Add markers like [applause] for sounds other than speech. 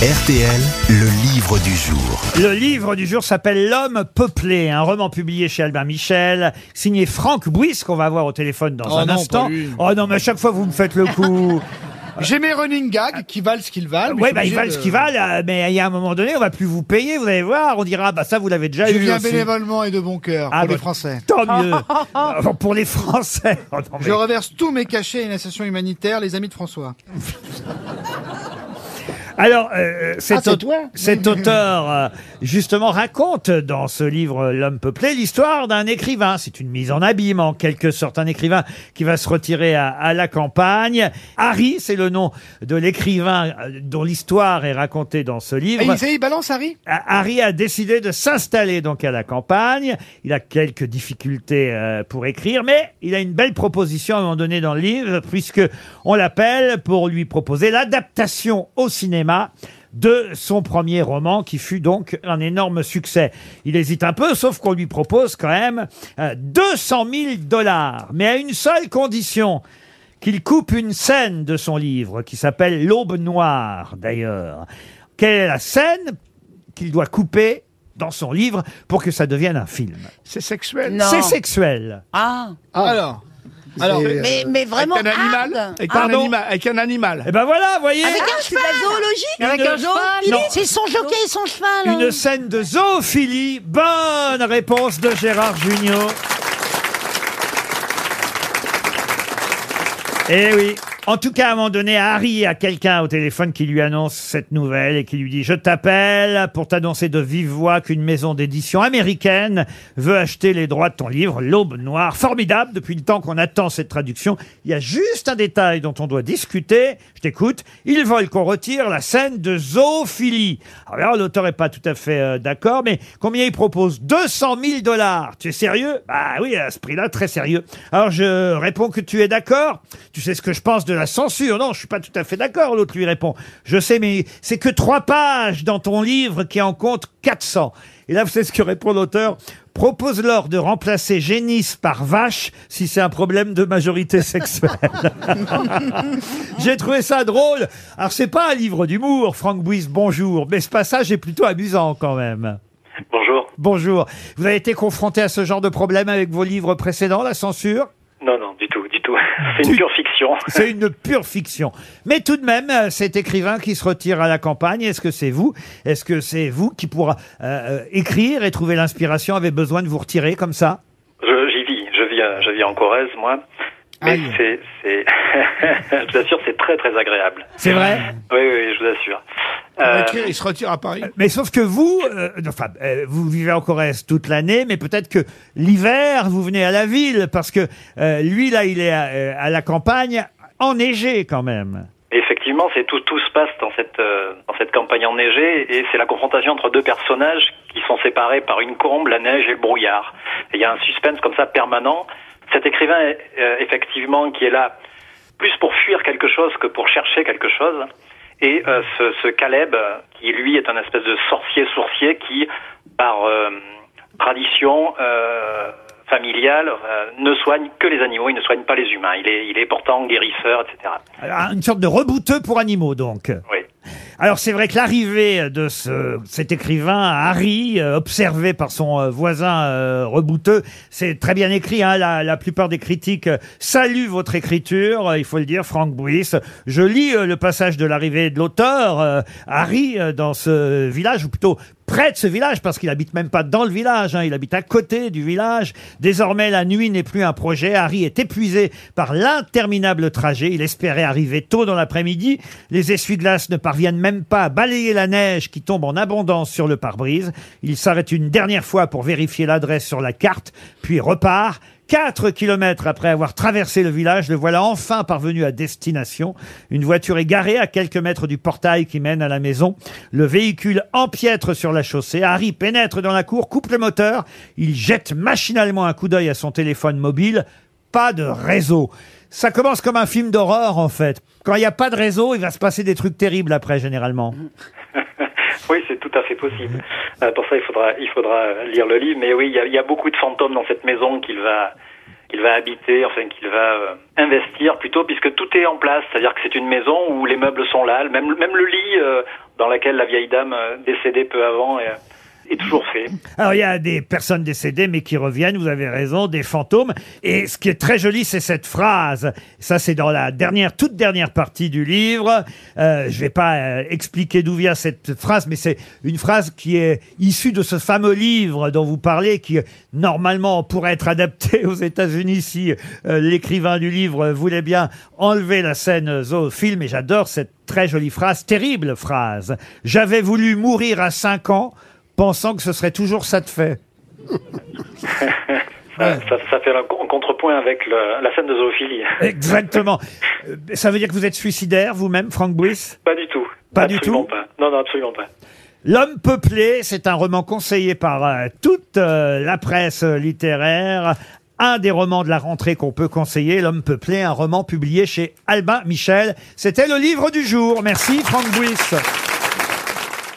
RTL, le livre du jour. Le livre du jour s'appelle L'homme peuplé, un roman publié chez Albin Michel, signé Franck Bouis, qu'on va voir au téléphone dans Oh un non, instant. pas lui. Oh non, mais à chaque fois vous me faites le coup. [laughs] J'ai mes running gags qui valent ce qu'ils valent. mais je bah ils valent ce qu'ils valent, euh, mais il y a un moment donné, on va plus vous payer, vous allez voir, on dira, bah ça vous l'avez déjà Je eu viens aussi. bénévolement et de bon cœur Ah, pour bah, les Français. Tant mieux. [laughs] Enfin, pour les Français. [laughs] Oh non, mais- Je reverse tous mes cachets à une association humanitaire, les amis de François. Alors, euh, cet, Ah, c'est au- toi cet auteur, [laughs] euh, justement, raconte dans ce livre L'homme peuplé l'histoire d'un écrivain. C'est une mise en abîme, en quelque sorte. Un écrivain qui va se retirer à, à la campagne. Harry, c'est le nom de l'écrivain euh, dont l'histoire est racontée dans ce livre. Et il, il balance Harry? Ah, Harry a décidé de s'installer donc à la campagne. Il a quelques difficultés euh, pour écrire, mais il a une belle proposition à un moment donné dans le livre, puisque on l'appelle pour lui proposer l'adaptation au cinéma de son premier roman qui fut donc un énorme succès. Il hésite un peu, sauf qu'on lui propose quand même euh, 200 000 dollars, mais à une seule condition qu'il coupe une scène de son livre qui s'appelle L'Aube Noire d'ailleurs. Quelle est la scène qu'il doit couper dans son livre pour que ça devienne un film? C'est sexuel? Non. C'est sexuel. Ah, Alors, alors mais, mais vraiment Avec un animal hard. avec, Ah, un animal avec un animal. Et ben voilà, voyez Avec un cheval Avec Une- un cheval Non. C'est son jockey et son cheval Une scène de zoophilie. Bonne réponse de Gérard Junior. Eh oui. En tout cas, à un moment donné, Harry a quelqu'un au téléphone qui lui annonce cette nouvelle et qui lui dit « Je t'appelle pour t'annoncer de vive voix qu'une maison d'édition américaine veut acheter les droits de ton livre, L'Aube Noire. Formidable, depuis le temps qu'on attend cette traduction. Il y a juste un détail dont on doit discuter. Je t'écoute. Ils veulent qu'on retire la scène de zoophilie. Alors l'auteur est pas tout à fait euh, d'accord, mais combien il propose? 200 000 dollars. Tu es sérieux? Bah oui, à ce prix-là, très sérieux. Alors je réponds que tu es d'accord. Tu sais ce que je pense de la censure Non, je suis pas tout à fait d'accord. L'autre lui répond. Je sais, mais c'est que trois pages dans ton livre qui en compte 400. Et là, vous savez ce que répond l'auteur? Propose-leur de remplacer génisse par vache si c'est un problème de majorité sexuelle. [laughs] J'ai trouvé ça drôle. Alors, c'est pas un livre d'humour, Franck Bouis, bonjour. Mais ce passage est plutôt amusant quand même. Bonjour. Bonjour. Vous avez été confronté à ce genre de problème avec vos livres précédents, la censure? Tout. [laughs] C'est une pure fiction. [laughs] C'est une pure fiction. Mais tout de même, euh, cet écrivain qui se retire à la campagne, est-ce que c'est vous Est-ce que c'est vous qui pourra euh, euh, écrire et trouver l'inspiration Avez besoin de vous retirer comme ça? Je- J'y vis, je vis, euh, je vis en Corrèze, moi. Mais Aïe. c'est, c'est, [laughs] je vous assure, c'est très très agréable. C'est vrai? Oui, oui, je vous assure. Euh, écrire, il se retire à Paris. Mais sauf que vous, euh, enfin, euh, vous vivez en Corrèze toute l'année, mais peut-être que l'hiver, vous venez à la ville, parce que euh, lui, là, il est à, euh, à la campagne, enneigé quand même. Effectivement, c'est tout, tout se passe dans cette, euh, dans cette campagne enneigée et c'est la confrontation entre deux personnages qui sont séparés par une combe, la neige et le brouillard. Et il y a un suspense comme ça permanent. Cet écrivain, euh, effectivement, qui est là plus pour fuir quelque chose que pour chercher quelque chose. Et euh, ce, ce Caleb, qui lui est un espèce de sorcier sourcier qui, par euh, tradition euh, familiale, euh, ne soigne que les animaux, il ne soigne pas les humains. Il est, il est pourtant guérisseur, etc. Alors, Une sorte de rebouteux pour animaux, donc. Oui. Alors c'est vrai que l'arrivée de ce, cet écrivain, Harry, euh, observé par son euh, voisin euh, rebouteux, c'est très bien écrit. Hein, la, plupart des critiques saluent votre écriture, il faut le dire, Franck Bouis. Je lis le passage de l'arrivée de l'auteur, Harry, dans ce village, ou plutôt près de ce village, parce qu'il habite même pas dans le village, hein, il habite à côté du village. Désormais, la nuit n'est plus un projet. Harry est épuisé par l'interminable trajet. Il espérait arriver tôt dans l'après-midi. Les essuie-glaces ne parviennent même pas à balayer la neige qui tombe en abondance sur le pare-brise. Il s'arrête une dernière fois pour vérifier l'adresse sur la carte, puis repart. Quatre kilomètres après avoir traversé le village, le voilà enfin parvenu à destination. Une voiture est garée à quelques mètres du portail qui mène à la maison. Le véhicule empiètre sur la chaussée. Harry pénètre dans la cour, coupe le moteur. Il jette machinalement un coup d'œil à son téléphone mobile. Pas de réseau. Ça commence comme un film d'horreur, en fait. Quand il n'y a pas de réseau, il va se passer des trucs terribles après, généralement. Oui, c'est tout à fait possible. Euh, pour ça, il faudra, il faudra lire le livre. Mais oui, il y a, il y a beaucoup de fantômes dans cette maison qu'il va, qu'il va habiter, enfin qu'il va euh, investir plutôt, puisque tout est en place. C'est-à-dire que c'est une maison où les meubles sont là, même, même le lit euh, dans, la, laquelle la vieille dame euh, décédée peu avant est, Alors il y a des personnes décédées mais qui reviennent, vous avez raison, des fantômes. Et ce qui est très joli, c'est cette phrase. Ça, c'est dans la dernière, toute dernière partie du livre. Euh, je vais pas euh, expliquer d'où vient cette phrase, mais c'est une phrase qui est issue de ce fameux livre dont vous parlez, qui normalement pourrait être adapté [laughs] aux États-Unis si euh, l'écrivain du livre voulait bien enlever la scène zoophile. Mais j'adore cette très jolie phrase, terrible phrase. J'avais voulu mourir à 5 ans pensant que ce serait toujours ça de fait. [laughs] Ça, fait un con- contrepoint avec le- la scène de zoophilie. Exactement. Euh, Ça veut dire que vous êtes suicidaire vous-même, Franck Bouis Pas du tout. Pas du Absolument tout pas. Non, non, absolument pas. L'homme peuplé, c'est un roman conseillé par euh, toute euh, la presse littéraire. Un des romans de la rentrée qu'on peut conseiller, L'homme peuplé, un roman publié chez Albin Michel. C'était le livre du jour. Merci Franck Bouis.